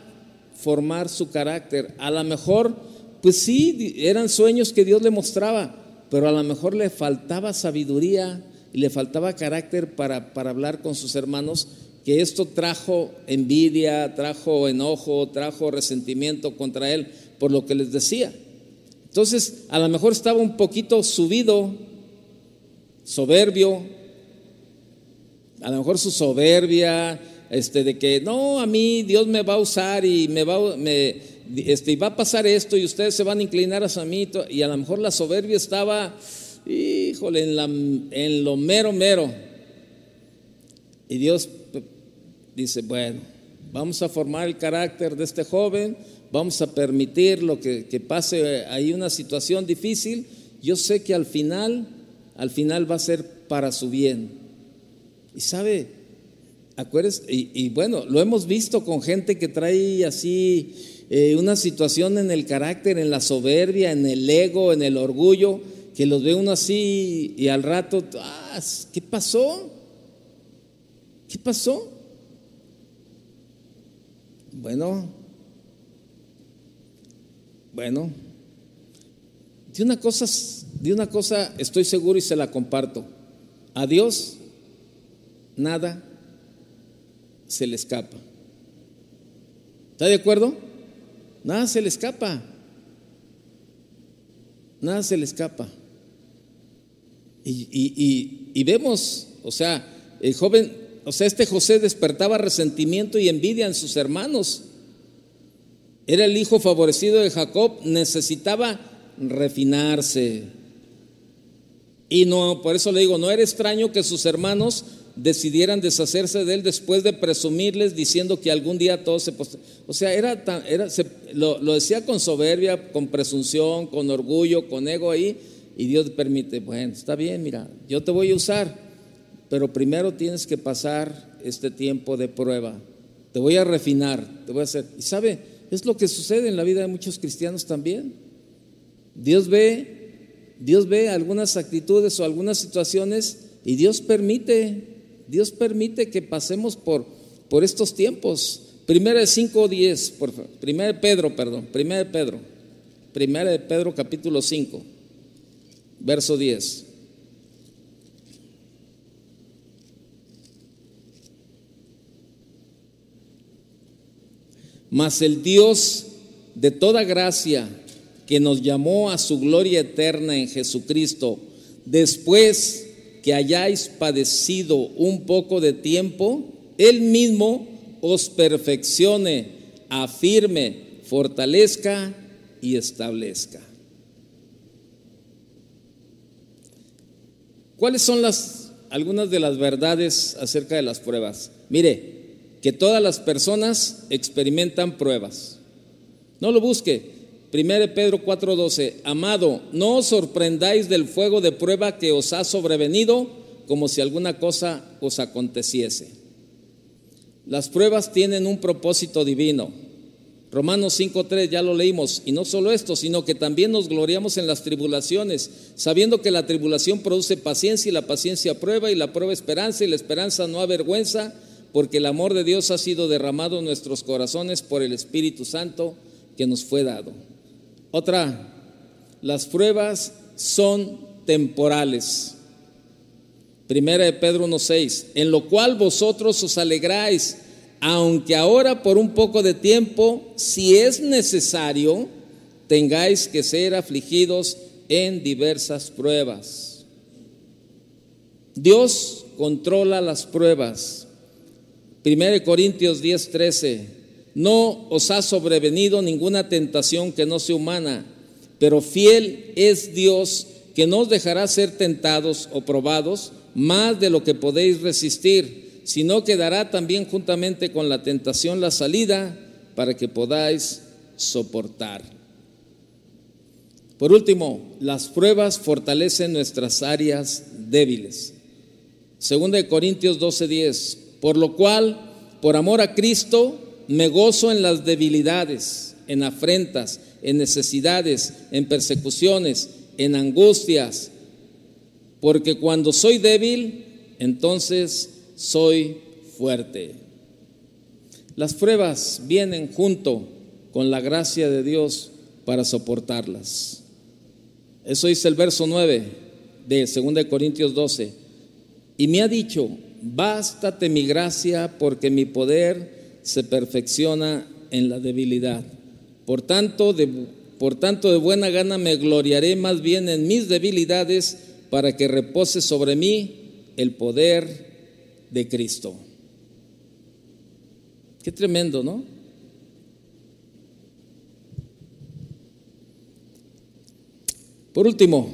formar su carácter. A lo mejor, pues sí, eran sueños que Dios le mostraba, pero a lo mejor le faltaba sabiduría y le faltaba carácter para, para hablar con sus hermanos, que esto trajo envidia, trajo enojo, trajo resentimiento contra él por lo que les decía. Entonces, a lo mejor estaba un poquito subido, soberbio, a lo mejor su soberbia, este, de que no, a mí Dios me va a usar y me va, me, este, va a pasar esto y ustedes se van a inclinar a mí y a lo mejor la soberbia estaba, híjole, en, la, en lo mero, mero. Y Dios dice, bueno, vamos a formar el carácter de este joven, vamos a permitir lo que, pase ahí una situación difícil. Yo sé que al final, al final va a ser para su bien. Y sabe, acuérdense, y, bueno, lo hemos visto con gente que trae así eh, una situación en el carácter, en la soberbia, en el ego, en el orgullo, que los ve uno así y al rato, ah, ¿qué pasó? ¿Qué pasó? Bueno, bueno, de una cosa, de una cosa estoy seguro y se la comparto. A Dios nada se le escapa. ¿Está de acuerdo? Nada se le escapa. Nada se le escapa. Y, vemos, o sea, el joven, o sea, este José despertaba resentimiento y envidia en sus hermanos. Era el hijo favorecido de Jacob, necesitaba refinarse. Y no, por eso le digo, no era extraño que sus hermanos decidieran deshacerse de él después de presumirles diciendo que algún día todo se... O sea, era, tan, era lo, lo, decía con soberbia, con presunción, con orgullo, con ego ahí, y Dios permite, bueno, está bien, mira, yo te voy a usar, pero primero tienes que pasar este tiempo de prueba. Te voy a refinar, te voy a hacer... Y sabe, es lo que sucede en la vida de muchos cristianos también. Dios ve, Dios ve algunas actitudes o algunas situaciones y Dios permite Dios permite que pasemos por, por estos tiempos. Primera de 5 10, por Primera de Pedro, perdón, Primera de Pedro. Primera de Pedro capítulo 5, verso 10. Mas el Dios de toda gracia que nos llamó a su gloria eterna en Jesucristo, después que hayáis padecido un poco de tiempo, Él mismo os perfeccione, afirme, fortalezca y establezca. ¿Cuáles son las algunas de las verdades acerca de las pruebas? Mire, que todas las personas experimentan pruebas. No lo busque, 1 Pedro 4:12, amado, no os sorprendáis del fuego de prueba que os ha sobrevenido como si alguna cosa os aconteciese. Las pruebas tienen un propósito divino. Romanos 5:3 ya lo leímos, y no solo esto, sino que también nos gloriamos en las tribulaciones, sabiendo que la tribulación produce paciencia y la paciencia prueba y la prueba esperanza y la esperanza no avergüenza, porque el amor de Dios ha sido derramado en nuestros corazones por el Espíritu Santo que nos fue dado. Otra, las pruebas son temporales. Primera de Pedro 1.6, en lo cual vosotros os alegráis, aunque ahora por un poco de tiempo, si es necesario, tengáis que ser afligidos en diversas pruebas. Dios controla las pruebas. Primera de Corintios 10.13, no os ha sobrevenido ninguna tentación que no sea humana, pero fiel es Dios que no os dejará ser tentados o probados más de lo que podéis resistir, sino que dará también juntamente con la tentación la salida para que podáis soportar. Por último, las pruebas fortalecen nuestras áreas débiles. Segunda de Corintios 12:10, por lo cual, por amor a Cristo, me gozo en las debilidades, en afrentas, en necesidades, en persecuciones, en angustias, porque cuando soy débil, entonces soy fuerte. Las pruebas vienen junto con la gracia de Dios para soportarlas. Eso dice el verso 9 de 2 Corintios 12. Y me ha dicho, bástate mi gracia porque mi poder se perfecciona en la debilidad. Por tanto, de, por tanto, de buena gana me gloriaré más bien en mis debilidades para que repose sobre mí el poder de Cristo. Qué tremendo, ¿no? Por último,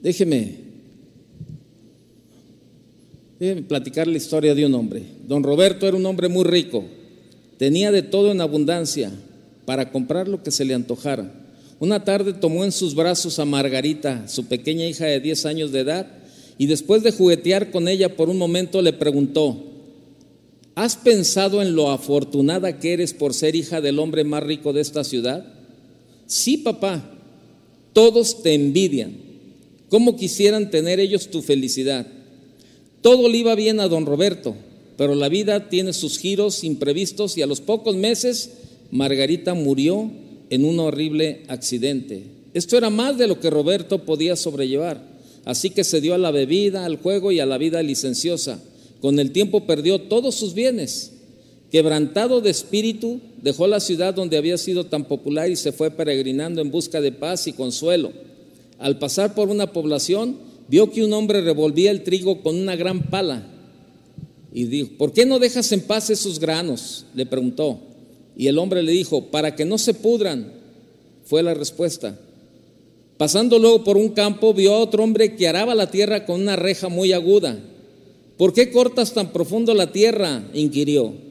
déjeme, déjeme platicar la historia de un hombre. Don Roberto era un hombre muy rico, tenía de todo en abundancia para comprar lo que se le antojara. Una tarde tomó en sus brazos a Margarita, su pequeña hija de 10 años de edad, y después de juguetear con ella por un momento le preguntó, ¿has pensado en lo afortunada que eres por ser hija del hombre más rico de esta ciudad? Sí, papá, todos te envidian. ¿Cómo quisieran tener ellos tu felicidad? Todo le iba bien a don Roberto, pero la vida tiene sus giros imprevistos y a los pocos meses Margarita murió en un horrible accidente. Esto era más de lo que Roberto podía sobrellevar, así que se dio a la bebida, al juego y a la vida licenciosa. Con el tiempo perdió todos sus bienes. Quebrantado de espíritu, dejó la ciudad donde había sido tan popular y se fue peregrinando en busca de paz y consuelo. Al pasar por una población, vio que un hombre revolvía el trigo con una gran pala y dijo, ¿por qué no dejas en paz esos granos? Le preguntó. Y el hombre le dijo, para que no se pudran, fue la respuesta. Pasando luego por un campo, vio a otro hombre que araba la tierra con una reja muy aguda. ¿Por qué cortas tan profundo la tierra? inquirió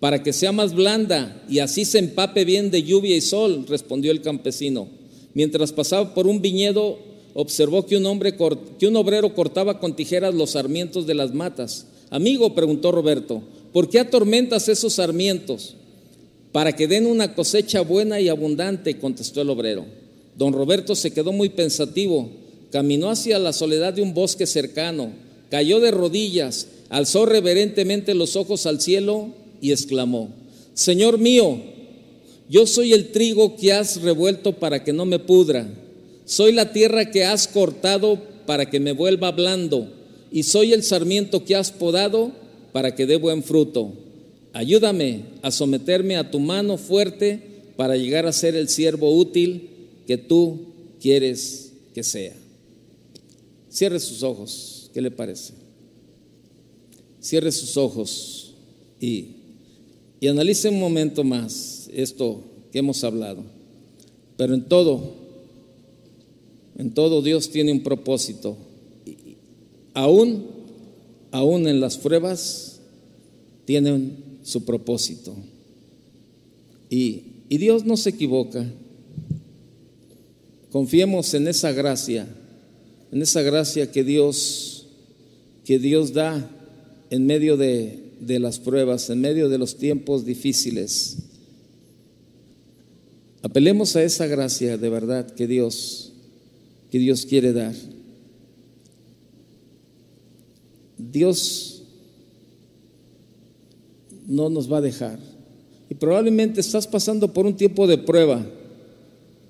para que sea más blanda y así se empape bien de lluvia y sol, respondió el campesino. Mientras pasaba por un viñedo, observó que un, hombre, que un obrero cortaba con tijeras los sarmientos de las matas. Amigo, preguntó Roberto, ¿por qué atormentas esos sarmientos? Para que den una cosecha buena y abundante, contestó el obrero. Don Roberto se quedó muy pensativo, caminó hacia la soledad de un bosque cercano, cayó de rodillas, alzó reverentemente los ojos al cielo y exclamó, Señor mío, yo soy el trigo que has revuelto para que no me pudra, soy la tierra que has cortado para que me vuelva blando, y soy el sarmiento que has podado para que dé buen fruto. Ayúdame a someterme a tu mano fuerte para llegar a ser el siervo útil que tú quieres que sea. Cierre sus ojos, ¿qué le parece? Cierre sus ojos y y analice un momento más esto que hemos hablado. Pero en todo, en todo Dios tiene un propósito. Aún, aún en las pruebas, tienen su propósito. Y, Dios no se equivoca. Confiemos en esa gracia, en esa gracia que Dios, que Dios da en medio de, de las pruebas, en medio de los tiempos difíciles. Apelemos a esa gracia de verdad que Dios, que Dios quiere dar. Dios no nos va a dejar. Y probablemente estás pasando por un tiempo de prueba,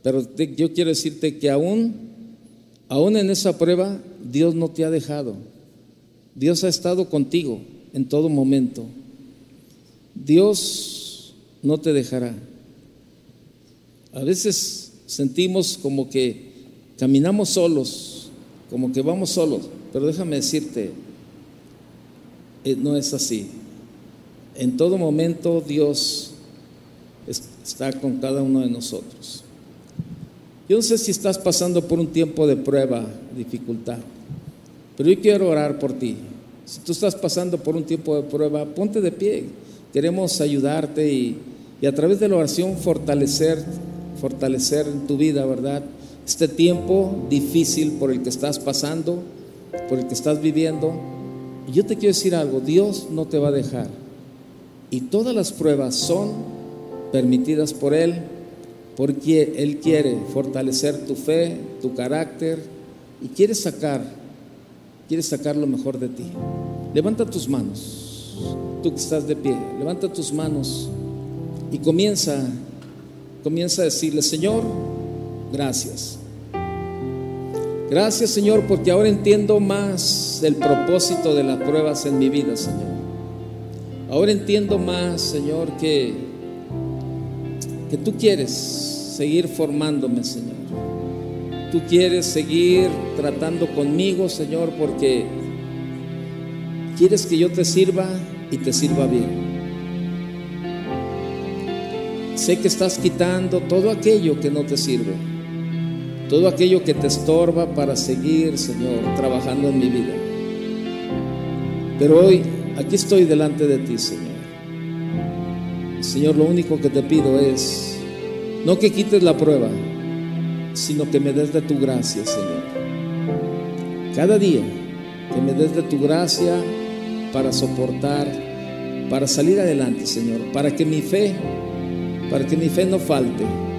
pero yo quiero decirte que aún, aún en esa prueba, Dios no te ha dejado. Dios ha estado contigo en todo momento. Dios no te dejará. A veces sentimos como que caminamos solos, como que vamos solos, pero déjame decirte, eh, no es así. En todo momento Dios está con cada uno de nosotros. Yo no sé si estás pasando por un tiempo de prueba, dificultad. Pero yo quiero orar por ti. Si tú estás pasando por un tiempo de prueba, ponte de pie. Queremos ayudarte y, a través de la oración fortalecer, fortalecer en tu vida, ¿verdad? Este tiempo difícil por el que estás pasando, por el que estás viviendo. Y yo te quiero decir algo, Dios no te va a dejar. Y todas las pruebas son permitidas por Él, porque Él quiere fortalecer tu fe, tu carácter y quiere sacar, quiere sacar lo mejor de ti. Levanta tus manos, tú que estás de pie, levanta tus manos y comienza, comienza a decirle, Señor, gracias. Gracias Señor, porque ahora entiendo más el propósito de las pruebas en mi vida, Señor. Ahora entiendo más, Señor, que, que tú quieres seguir formándome, Señor. Tú quieres seguir tratando conmigo, Señor, porque quieres que yo te sirva y te sirva bien. Sé que estás quitando todo aquello que no te sirve, todo aquello que te estorba para seguir, Señor, trabajando en mi vida. Pero hoy aquí estoy delante de ti, Señor. Señor, lo único que te pido es, no que quites la prueba, sino que me des de tu gracia, Señor. Cada día, que me des de tu gracia para soportar, para salir adelante, Señor, para que mi fe, para que mi fe no falte.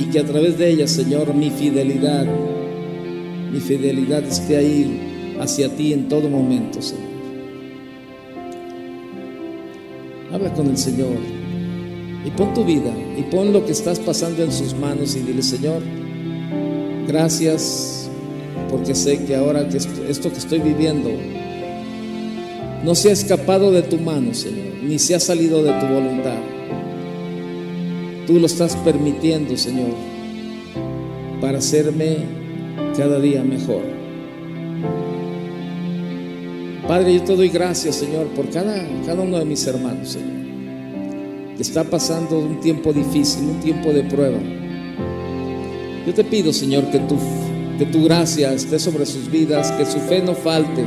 Y que a través de ella, Señor, mi fidelidad, mi fidelidad esté ahí hacia ti en todo momento, Señor. Habla con el Señor y pon tu vida y pon lo que estás pasando en sus manos y dile, Señor, gracias porque sé que ahora que esto, esto que estoy viviendo no se ha escapado de tu mano, Señor, ni se ha salido de tu voluntad. Tú lo estás permitiendo, Señor, para hacerme cada día mejor. Padre, yo te doy gracias, Señor, por cada, uno de mis hermanos, Señor, que está pasando un tiempo difícil, un tiempo de prueba. Yo te pido, Señor, que tu, que tu gracia esté sobre sus vidas, que su fe no falte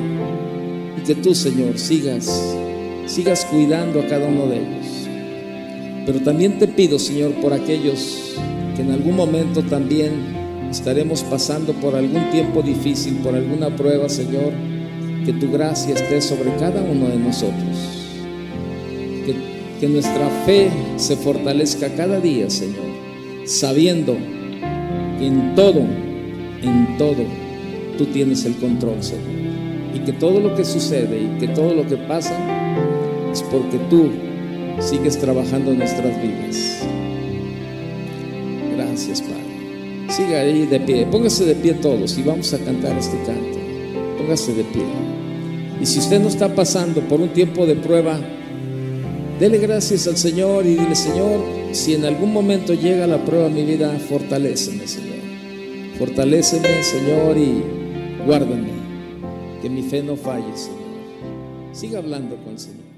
y que tú, Señor, sigas, sigas cuidando a cada uno de ellos. Pero también te pido, Señor, por aquellos que en algún momento también estaremos pasando por algún tiempo difícil, por alguna prueba, Señor, que tu gracia esté sobre cada uno de nosotros. Que, nuestra fe se fortalezca cada día, Señor, sabiendo que en todo, en todo, tú tienes el control, Señor. Y que todo lo que sucede y que todo lo que pasa es porque tú sigues trabajando en nuestras vidas. Gracias, Padre. Siga ahí de pie. Póngase de pie todos y vamos a cantar este canto. Póngase de pie. Y si usted no está pasando por un tiempo de prueba, dele gracias al Señor y dile, Señor, si en algún momento llega la prueba en mi vida, fortaléceme, Señor. Fortaléceme, Señor, y guárdame. Que mi fe no falle, Señor. Siga hablando con el Señor.